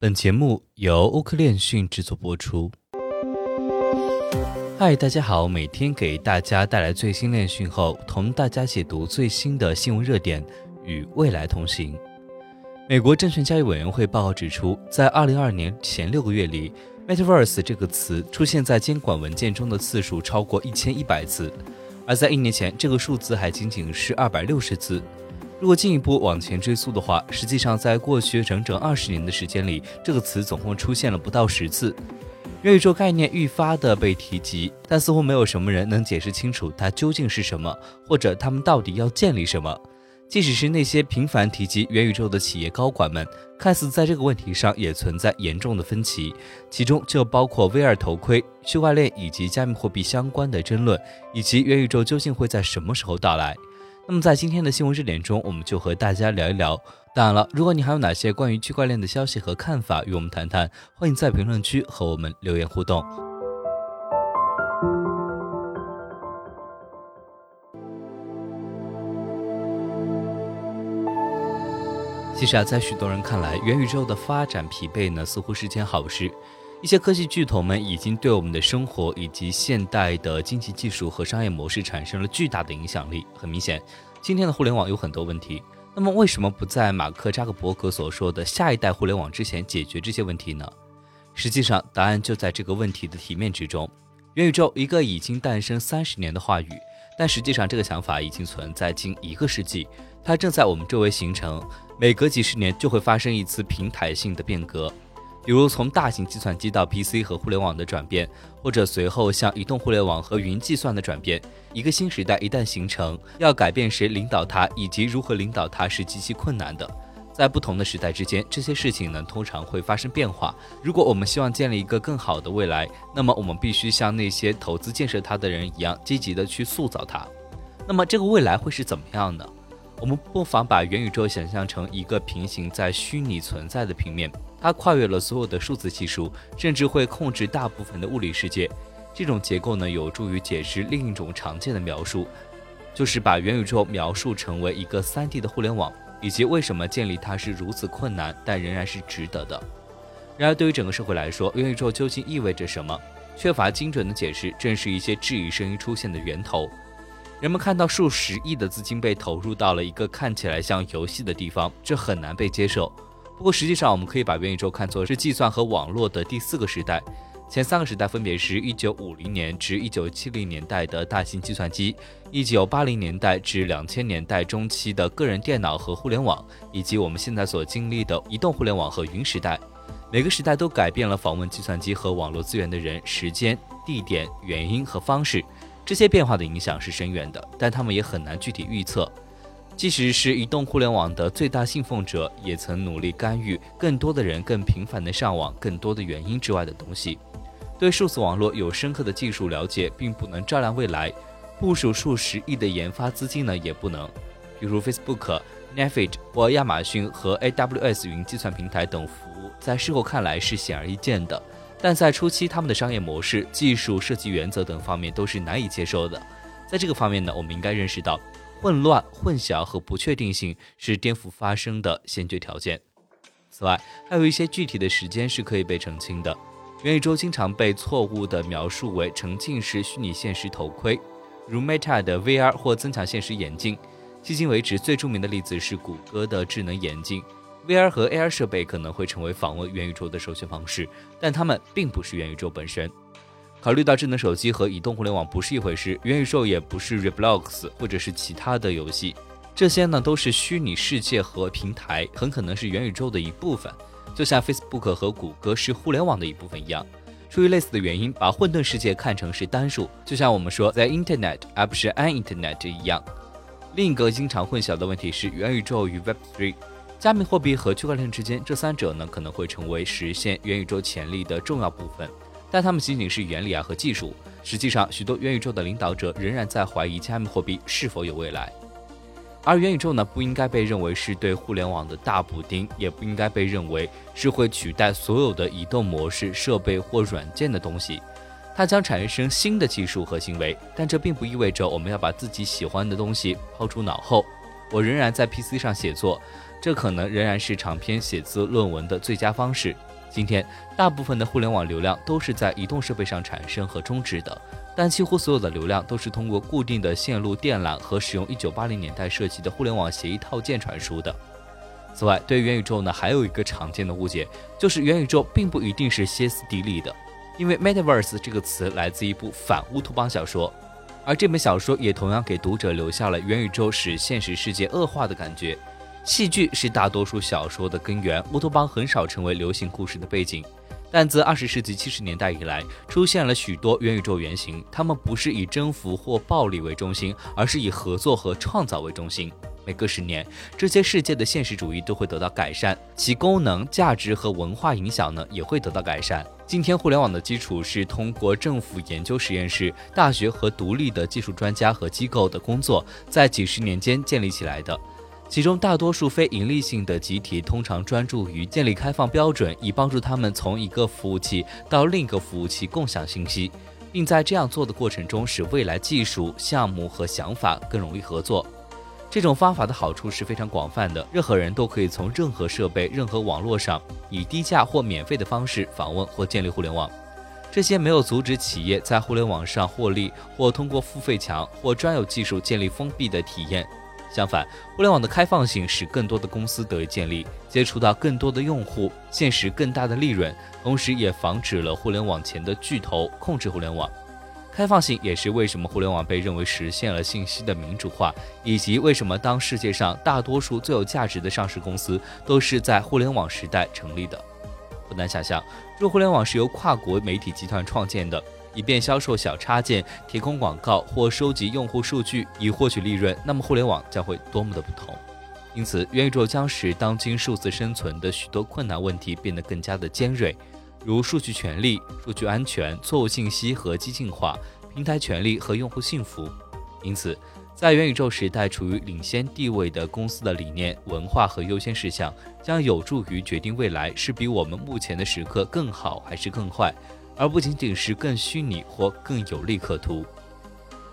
本节目由欧科链讯制作播出。嗨，大家好，每天给大家带来最新链讯后，同大家解读最新的新闻热点，与未来同行。美国证券交易委员会报告指出，在2022年前六个月里，Metaverse 这个词出现在监管文件中的次数超过1100次，而在一年前，这个数字还仅仅是260次。如果进一步往前追溯的话，实际上在过去整整二十年的时间里，这个词总共出现了不到十次。元宇宙概念愈发的被提及，但似乎没有什么人能解释清楚它究竟是什么，或者他们到底要建立什么。即使是那些频繁提及元宇宙的企业高管们，看似在这个问题上也存在严重的分歧，其中就包括 VR 头盔、区块链以及加密货币相关的争论，以及元宇宙究竟会在什么时候到来。那么在今天的新闻热点中，我们就和大家聊一聊。当然了，如果你还有哪些关于区块链的消息和看法，与我们谈谈，欢迎在评论区和我们留言互动。其实啊，在许多人看来，元宇宙的发展疲惫呢，似乎是件好事。一些科技巨头们已经对我们的生活以及现代的经济技术和商业模式产生了巨大的影响力。很明显，今天的互联网有很多问题。那么，为什么不在马克扎克伯格所说的下一代互联网之前解决这些问题呢？实际上，答案就在这个问题的题面之中。元宇宙，一个已经诞生三十年的话语，但实际上这个想法已经存在近一个世纪，它正在我们周围形成，每隔几十年就会发生一次平台性的变革。比如从大型计算机到 PC 和互联网的转变，或者随后向移动互联网和云计算的转变，一个新时代一旦形成，要改变谁领导它以及如何领导它是极其困难的。在不同的时代之间，这些事情呢通常会发生变化。如果我们希望建立一个更好的未来，那么我们必须像那些投资建设它的人一样，积极的去塑造它。那么这个未来会是怎么样呢？我们不妨把元宇宙想象成一个平行在虚拟存在的平面。它跨越了所有的数字技术，甚至会控制大部分的物理世界。这种结构呢，有助于解释另一种常见的描述，就是把元宇宙描述成为一个 3D 的互联网，以及为什么建立它是如此困难，但仍然是值得的。然而，对于整个社会来说，元宇宙究竟意味着什么？缺乏精准的解释，正是一些质疑声音出现的源头。人们看到数十亿的资金被投入到了一个看起来像游戏的地方，这很难被接受。不过，实际上我们可以把元宇宙看作是计算和网络的第四个时代。前三个时代分别是1950年至1970年代的大型计算机，1980年代至2000年代中期的个人电脑和互联网，以及我们现在所经历的移动互联网和云时代。每个时代都改变了访问计算机和网络资源的人、时间、地点、原因和方式。这些变化的影响是深远的，但他们也很难具体预测。即使是移动互联网的最大信奉者，也曾努力干预更多的人更频繁的上网。更多的原因之外的东西，对数字网络有深刻的技术了解，并不能照亮未来。部署数十亿的研发资金呢，也不能。比如 Facebook、Netflix 或亚马逊和 AWS 云计算平台等服务，在事后看来是显而易见的，但在初期，他们的商业模式、技术设计原则等方面都是难以接受的。在这个方面呢，我们应该认识到。混乱、混淆和不确定性是颠覆发生的先决条件。此外，还有一些具体的时间是可以被澄清的。元宇宙经常被错误地描述为沉浸式虚拟现实头盔，如 Meta 的 VR 或增强现实眼镜。迄今为止，最著名的例子是谷歌的智能眼镜。VR 和 AR 设备可能会成为访问元宇宙的首选方式，但它们并不是元宇宙本身。考虑到智能手机和移动互联网不是一回事，元宇宙也不是 Roblox 或者是其他的游戏，这些呢都是虚拟世界和平台，很可能是元宇宙的一部分，就像 Facebook 和谷歌是互联网的一部分一样。出于类似的原因，把混沌世界看成是单数，就像我们说 The Internet 而不是 An Internet 一样。另一个经常混淆的问题是元宇宙与 Web3、加密货币和区块链之间，这三者呢可能会成为实现元宇宙潜力的重要部分。但它们仅仅是原理啊和技术。实际上，许多元宇宙的领导者仍然在怀疑加密货币是否有未来。而元宇宙呢，不应该被认为是对互联网的大补丁，也不应该被认为是会取代所有的移动模式、设备或软件的东西。它将产生新的技术和行为，但这并不意味着我们要把自己喜欢的东西抛出脑后。我仍然在 PC 上写作，这可能仍然是长篇写字论文的最佳方式。今天，大部分的互联网流量都是在移动设备上产生和终止的，但几乎所有的流量都是通过固定的线路电缆和使用1980年代设计的互联网协议套件传输的。此外，对元宇宙呢，还有一个常见的误解，就是元宇宙并不一定是歇斯底里的，因为 metaverse 这个词来自一部反乌托邦小说，而这本小说也同样给读者留下了元宇宙使现实世界恶化的感觉。戏剧是大多数小说的根源，乌托邦很少成为流行故事的背景。但自二十世纪七十年代以来，出现了许多元宇宙原型，他们不是以征服或暴力为中心，而是以合作和创造为中心。每隔十年，这些世界的现实主义都会得到改善，其功能、价值和文化影响呢也会得到改善。今天，互联网的基础是通过政府研究实验室、大学和独立的技术专家和机构的工作，在几十年间建立起来的。其中大多数非盈利性的集体通常专注于建立开放标准，以帮助他们从一个服务器到另一个服务器共享信息，并在这样做的过程中使未来技术、项目和想法更容易合作。这种方法的好处是非常广泛的，任何人都可以从任何设备、任何网络上以低价或免费的方式访问或建立互联网。这些没有阻止企业在互联网上获利，或通过付费墙或专有技术建立封闭的体验。相反，互联网的开放性使更多的公司得以建立，接触到更多的用户，现实更大的利润，同时也防止了互联网前的巨头控制互联网。开放性也是为什么互联网被认为实现了信息的民主化，以及为什么当世界上大多数最有价值的上市公司都是在互联网时代成立的。不难想象，若互联网是由跨国媒体集团创建的。以便销售小插件、提供广告或收集用户数据以获取利润，那么互联网将会多么的不同。因此，元宇宙将使当今数字生存的许多困难问题变得更加的尖锐，如数据权利、数据安全、错误信息和激进化、平台权利和用户幸福。因此，在元宇宙时代处于领先地位的公司的理念、文化和优先事项，将有助于决定未来是比我们目前的时刻更好还是更坏。而不仅仅是更虚拟或更有利可图。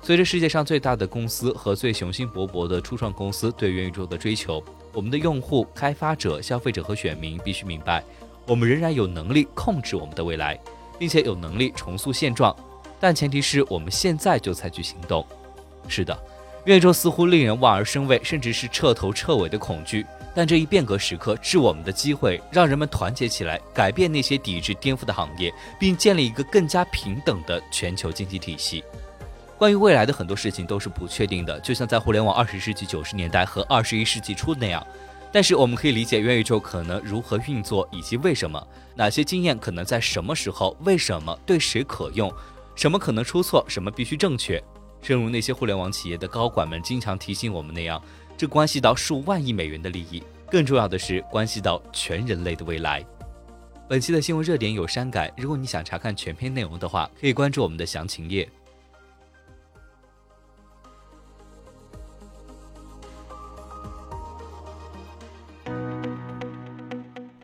随着世界上最大的公司和最雄心勃勃的初创公司对元宇宙的追求，我们的用户、开发者、消费者和选民必须明白，我们仍然有能力控制我们的未来，并且有能力重塑现状，但前提是我们现在就采取行动。是的，元宇宙似乎令人望而生畏，甚至是彻头彻尾的恐惧。但这一变革时刻是我们的机会，让人们团结起来，改变那些抵制颠覆的行业，并建立一个更加平等的全球经济体系。关于未来的很多事情都是不确定的，就像在互联网二十世纪九十年代和二十一世纪初那样。但是我们可以理解元宇宙可能如何运作，以及为什么，哪些经验可能在什么时候，为什么对谁可用，什么可能出错，什么必须正确。正如那些互联网企业的高管们经常提醒我们那样。这关系到数万亿美元的利益，更重要的是关系到全人类的未来。本期的新闻热点有删改，如果你想查看全篇内容的话，可以关注我们的详情页。